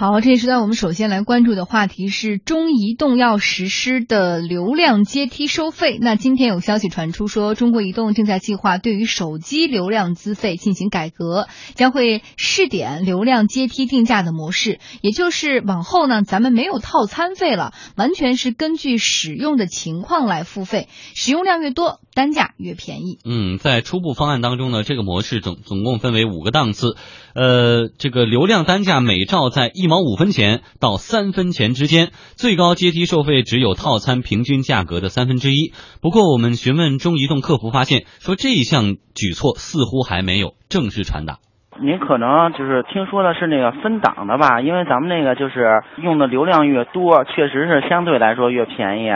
好，这一时段我们首先来关注的话题是中移动要实施的流量阶梯收费。那今天有消息传出说，中国移动正在计划对于手机流量资费进行改革，将会试点流量阶梯定价的模式，也就是往后呢，咱们没有套餐费了，完全是根据使用的情况来付费，使用量越多，单价越便宜。嗯，在初步方案当中呢，这个模式总总共分为五个档次，呃，这个流量单价每兆在一毛五分钱到三分钱之间，最高阶梯收费只有套餐平均价格的三分之一。不过，我们询问中移动客服发现，说这一项举措似乎还没有正式传达。您可能就是听说的是那个分档的吧？因为咱们那个就是用的流量越多，确实是相对来说越便宜。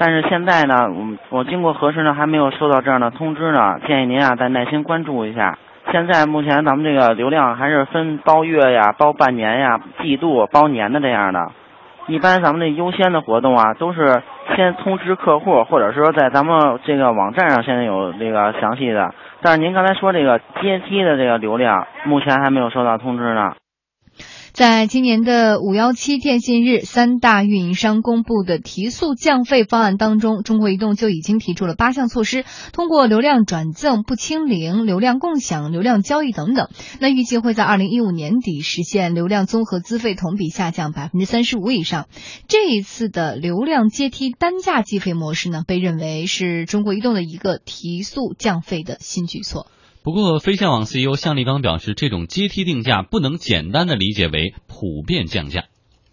但是现在呢，我我经过核实呢，还没有收到这样的通知呢。建议您啊，再耐心关注一下。现在目前咱们这个流量还是分包月呀、包半年呀、季度、包年的这样的。一般咱们这优先的活动啊，都是先通知客户，或者说在咱们这个网站上现在有这个详细的。但是您刚才说这个阶梯的这个流量，目前还没有收到通知呢。在今年的五幺七电信日，三大运营商公布的提速降费方案当中，中国移动就已经提出了八项措施，通过流量转赠、不清零、流量共享、流量交易等等，那预计会在二零一五年底实现流量综合资费同比下降百分之三十五以上。这一次的流量阶梯单价计费模式呢，被认为是中国移动的一个提速降费的新举措。不过，飞象网 CEO 向立刚表示，这种阶梯定价不能简单的理解为普遍降价。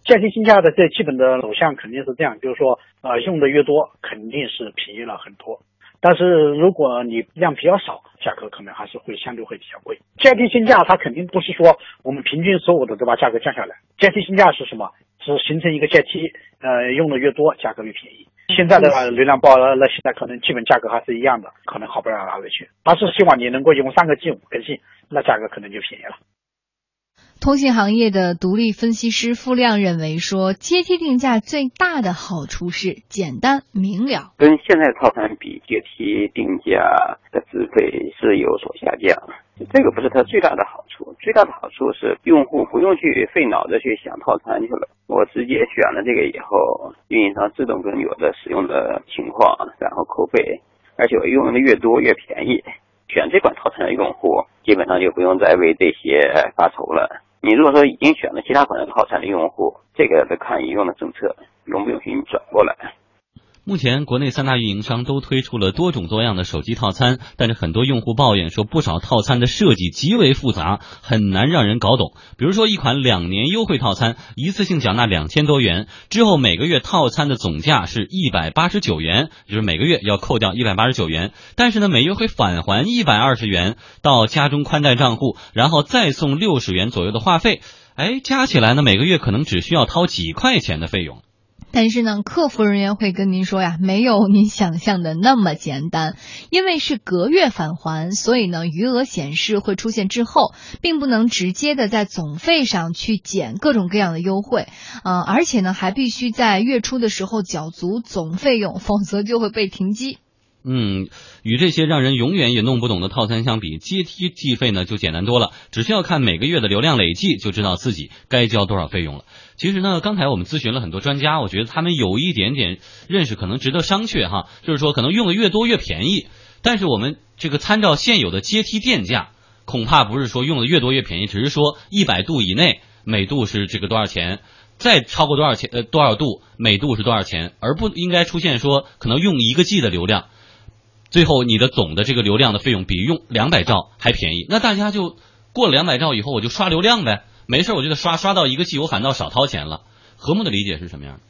阶梯定价的最基本的走向肯定是这样，就是说，呃，用的越多，肯定是便宜了很多。但是如果你量比较少，价格可能还是会相对会比较贵。阶梯性价它肯定不是说我们平均所有的都把？价格降下来，阶梯性价是什么？是形成一个阶梯，呃，用的越多，价格越便宜。现在的流量包那现在可能基本价格还是一样的，可能好不了哪里去。他是希望你能够用三个 G 五个 G，那价格可能就便宜了。通信行业的独立分析师付亮认为说，阶梯定价最大的好处是简单明了。跟现在套餐比，阶梯定价的资费是有所下降，这个不是它最大的好处。最大的好处是用户不用去费脑子去想套餐去了，我直接选了这个以后，运营商自动根据我的使用的情况，然后扣费，而且我用的越多越便宜。选这款套餐的用户，基本上就不用再为这些发愁了。你如果说已经选了其他款的套餐的用户，这个得看你用的政策容不容许你转过来。目前，国内三大运营商都推出了多种多样的手机套餐，但是很多用户抱怨说，不少套餐的设计极为复杂，很难让人搞懂。比如说，一款两年优惠套餐，一次性缴纳两千多元，之后每个月套餐的总价是一百八十九元，就是每个月要扣掉一百八十九元，但是呢，每月会返还一百二十元到家中宽带账户，然后再送六十元左右的话费，哎，加起来呢，每个月可能只需要掏几块钱的费用。但是呢，客服人员会跟您说呀，没有您想象的那么简单，因为是隔月返还，所以呢，余额显示会出现滞后，并不能直接的在总费上去减各种各样的优惠，呃，而且呢，还必须在月初的时候缴足总费用，否则就会被停机。嗯，与这些让人永远也弄不懂的套餐相比，阶梯计费呢就简单多了，只需要看每个月的流量累计，就知道自己该交多少费用了。其实呢，刚才我们咨询了很多专家，我觉得他们有一点点认识可能值得商榷哈，就是说可能用的越多越便宜，但是我们这个参照现有的阶梯电价，恐怕不是说用的越多越便宜，只是说一百度以内每度是这个多少钱，再超过多少钱呃多少度每度是多少钱，而不应该出现说可能用一个 G 的流量。最后，你的总的这个流量的费用比用两百兆还便宜，那大家就过了两百兆以后，我就刷流量呗，没事，我就得刷刷到一个 G，我反倒少掏钱了。和睦的理解是什么样的？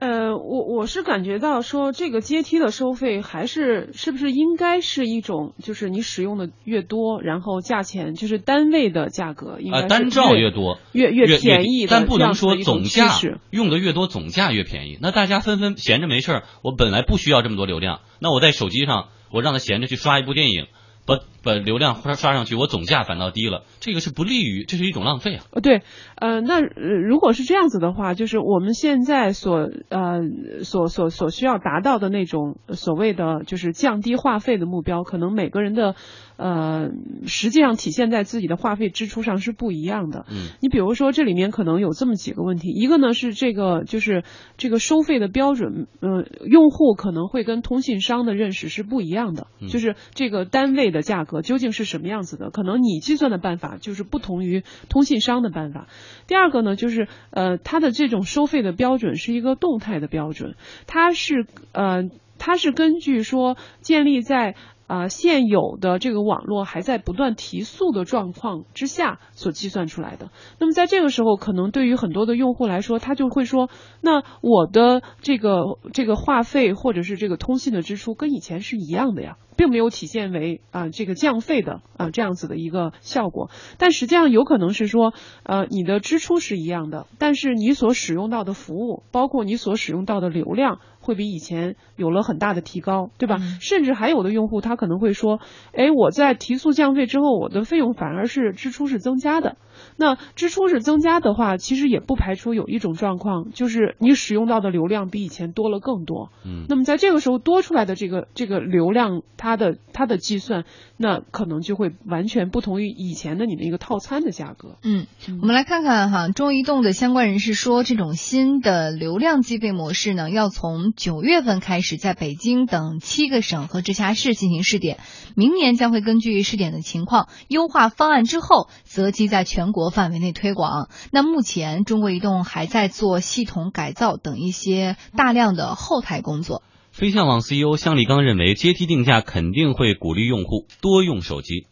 呃，我我是感觉到说这个阶梯的收费还是是不是应该是一种，就是你使用的越多，然后价钱就是单位的价格应该单兆越多越越便宜，但不能说总价用的越多总价越便宜。那大家纷纷闲着没事儿，我本来不需要这么多流量，那我在手机上我让他闲着去刷一部电影，把把流量刷刷上去，我总价反倒低了，这个是不利于，这是一种浪费啊。呃，对，呃，那如果是这样子的话，就是我们现在所呃所所所需要达到的那种所谓的就是降低话费的目标，可能每个人的呃实际上体现在自己的话费支出上是不一样的。嗯，你比如说这里面可能有这么几个问题，一个呢是这个就是这个收费的标准，呃，用户可能会跟通信商的认识是不一样的，就是这个单位的价格究竟是什么样子的，可能你计算的办法就是不同于通信商的办法。第二个呢，就是呃，它的这种收费的标准是一个动态的标准，它是呃，它是根据说建立在。啊，现有的这个网络还在不断提速的状况之下所计算出来的。那么在这个时候，可能对于很多的用户来说，他就会说，那我的这个这个话费或者是这个通信的支出跟以前是一样的呀。并没有体现为啊这个降费的啊这样子的一个效果，但实际上有可能是说，呃你的支出是一样的，但是你所使用到的服务，包括你所使用到的流量，会比以前有了很大的提高，对吧？甚至还有的用户他可能会说，哎我在提速降费之后，我的费用反而是支出是增加的。那支出是增加的话，其实也不排除有一种状况，就是你使用到的流量比以前多了更多。嗯，那么在这个时候多出来的这个这个流量，它的它的计算，那可能就会完全不同于以前的你的一个套餐的价格。嗯，我们来看看哈，中移动的相关人士说，这种新的流量计费模式呢，要从九月份开始在北京等七个省和直辖市进行试点，明年将会根据试点的情况优化方案之后，择机在全国范围内推广。那目前中国移动还在做系统改造等一些大量的后台工作。飞象网 CEO 向立刚认为，阶梯定价肯定会鼓励用户多用手机。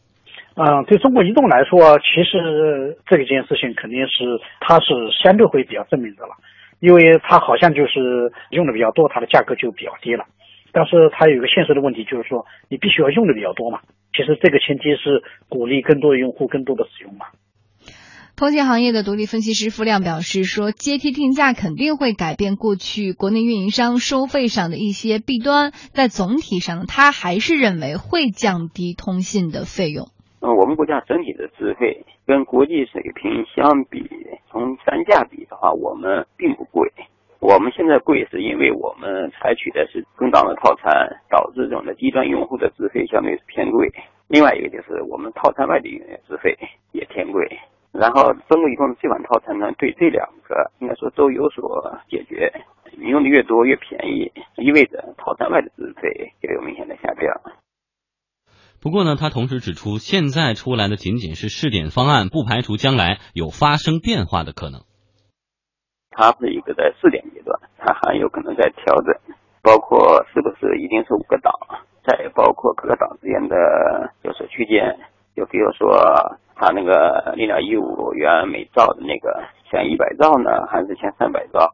嗯，对中国移动来说，其实这件事情肯定是它是相对会比较正面的了，因为它好像就是用的比较多，它的价格就比较低了。但是它有一个现实的问题，就是说你必须要用的比较多嘛。其实这个前提是鼓励更多的用户更多的使用嘛。通信行业的独立分析师付亮表示说，阶梯定价肯定会改变过去国内运营商收费上的一些弊端，在总体上，他还是认为会降低通信的费用。我们国家整体的资费跟国际水平相比，从单价比的话，我们并不贵。我们现在贵是因为我们采取的是中档的套餐，导致这种的低端用户的资费相对偏贵。另外一个就是我们套餐外的资费也偏贵。然后，中国移动的这款套餐呢，对这两个应该说都有所解决。你用的越多越便宜，意味着套餐外的资费就有明显的下降。不过呢，他同时指出，现在出来的仅仅是试点方案，不排除将来有发生变化的可能。它是一个在试点阶段，它还有可能在调整，包括是不是一定是五个档，再包括各个档之间的就是区间，就比如说。它那个零点一五元每兆的那个前一百兆呢，还是前三百兆？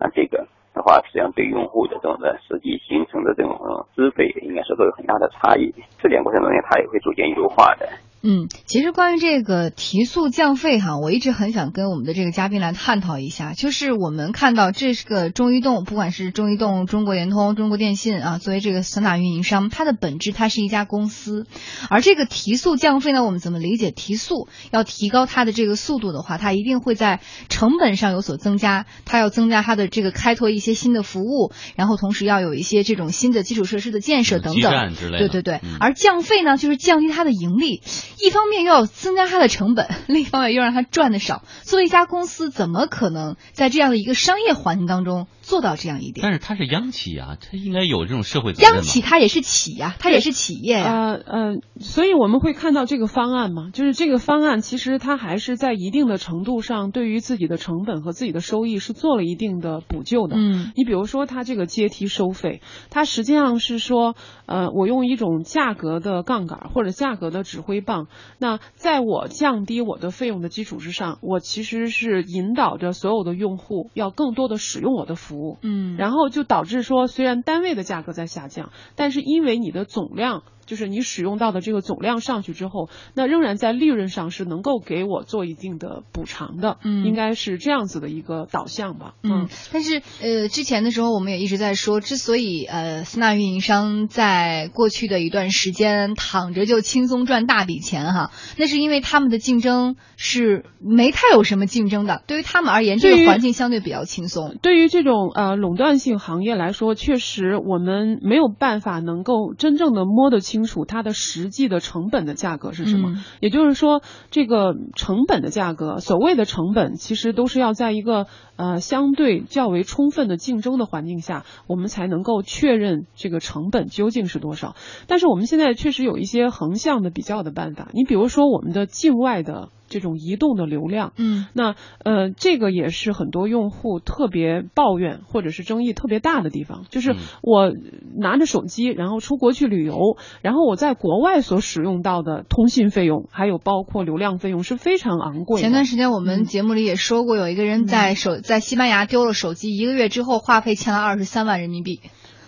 那这个的话，实际上对用户的这种的实际形成的这种资费，应该是都有很大的差异。试点过程中间，它也会逐渐优化的。嗯，其实关于这个提速降费哈，我一直很想跟我们的这个嘉宾来探讨一下。就是我们看到这是个中移动，不管是中移动、中国联通、中国电信啊，作为这个三大运营商，它的本质它是一家公司。而这个提速降费呢，我们怎么理解？提速要提高它的这个速度的话，它一定会在成本上有所增加，它要增加它的这个开拓一些新的服务，然后同时要有一些这种新的基础设施的建设等等。对对对。而降费呢，就是降低它的盈利。一方面又要增加它的成本，另一方面又让它赚的少。作为一家公司，怎么可能在这样的一个商业环境当中做到这样一点？但是它是央企啊，它应该有这种社会责任。央企它也是企呀，它也是企业呀。呃呃，所以我们会看到这个方案嘛，就是这个方案其实它还是在一定的程度上对于自己的成本和自己的收益是做了一定的补救的。嗯，你比如说它这个阶梯收费，它实际上是说，呃，我用一种价格的杠杆或者价格的指挥棒。那在我降低我的费用的基础之上，我其实是引导着所有的用户要更多的使用我的服务，嗯，然后就导致说，虽然单位的价格在下降，但是因为你的总量就是你使用到的这个总量上去之后，那仍然在利润上是能够给我做一定的补偿的，嗯应该是这样子的一个导向吧，嗯，但是呃，之前的时候我们也一直在说，之所以呃三大运营商在过去的一段时间躺着就轻松赚大笔钱哈，那是因为他们的竞争是没太有什么竞争的，对于他们而言，这个环境相对比较轻松。对于这种呃垄断性行业来说，确实我们没有办法能够真正的摸得清楚它的实际的成本的价格是什么。嗯也就是说，这个成本的价格，所谓的成本，其实都是要在一个呃相对较为充分的竞争的环境下，我们才能够确认这个成本究竟是多少。但是我们现在确实有一些横向的比较的办法，你比如说我们的境外的这种移动的流量，嗯。那呃，这个也是很多用户特别抱怨或者是争议特别大的地方，就是嗯。我拿着手机，然后出国去旅游，然后我在国外所使用到的通信费用，还有包括流量费用是非常昂贵的。前段时间我们嗯。节目里也说过，有一个人在手在西班牙丢了手机，一个月之后话费欠了二十三万人民币。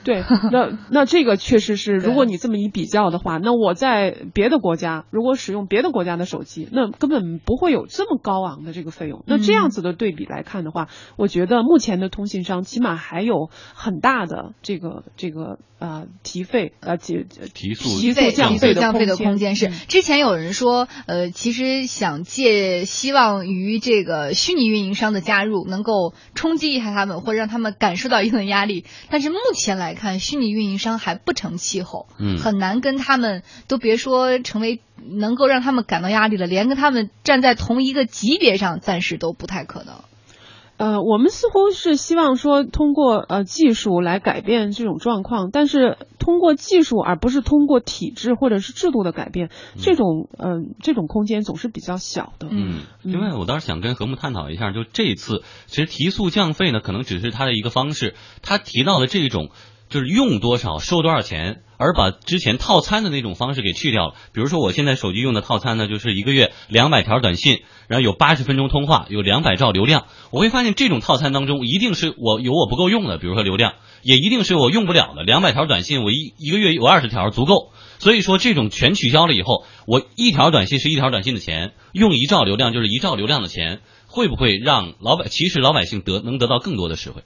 对，那那这个确实是，如果你这么一比较的话，那我在别的国家如果使用别的国家的手机，那根本不会有这么高昂的这个费用。那这样子的对比来看的话，我觉得目前的通信商起码还有很大的这个这个呃提费呃提提速提速费降费的降费的空空间是嗯之前有人说，呃，其实想借希望于这个虚拟运营商的加入，能够冲击一下他们，或者让他们感受到一定的压力。但是目前来看，虚拟运营商还不成气候，嗯很难跟他们都别说成为能够让他们感到压力了，连跟他们站在同一个级别上，暂时都不太可能。呃，我们似乎是希望说通过呃技术来改变这种状况，但是通过技术而不是通过体制或者是制度的改变，这种嗯、呃这种空间总是比较小的。嗯，另外我倒是想跟何木探讨一下，就这一次其实提速降费呢，可能只是他的一个方式。他提到的这种就是用多少收多少钱，而把之前套餐的那种方式给去掉了。比如说我现在手机用的套餐呢，就是一个月两百条短信，然后有八十分钟通话，有两百兆流量。我会发现这种套餐当中，一定是我有我不够用的，比如说流量，也一定是我用不了的。两百条短信，我一一个月有二十条足够。所以说这种全取消了以后，我一条短信是一条短信的钱，用一兆流量就是一兆流量的钱，会不会让老百其实老百姓得能得到更多的实惠？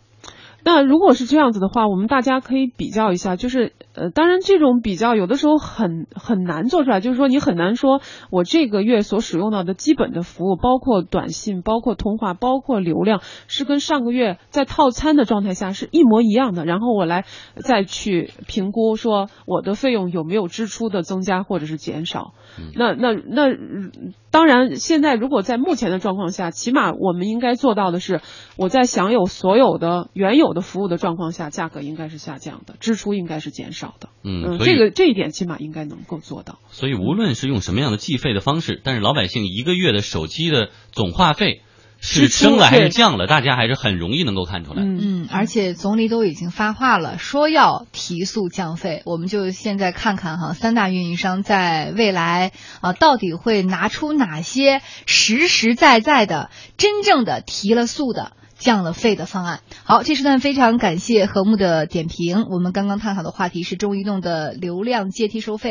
那如果是这样子的话，我们大家可以比较一下，就是呃，当然这种比较有的时候很很难做出来，就是说你很难说我这个月所使用到的基本的服务，包括短信、包括通话、包括流量，是跟上个月在套餐的状态下是一模一样的，然后我来再去评估说我的费用有没有支出的增加或者是减少。那那那嗯当然，现在如果在目前的状况下，起码我们应该做到的是，我在享有所有的原有的服务的状况下，价格应该是下降的，支出应该是减少的。嗯，这个这一点起码应该能够做到。所以无论是用什么样的计费的方式，但是老百姓一个月的手机的总话费是升了还是降了，大家还是很容易能够看出来。嗯嗯，而且总理都已经发话了，说要提速降费。我们就现在看看哈，三大运营商在未来啊，到底会拿出哪些实实在在的、真正的提了速的。降了费的方案。好，这时段非常感谢和睦的点评。我们刚刚探讨的话题是中移动的流量阶梯收费。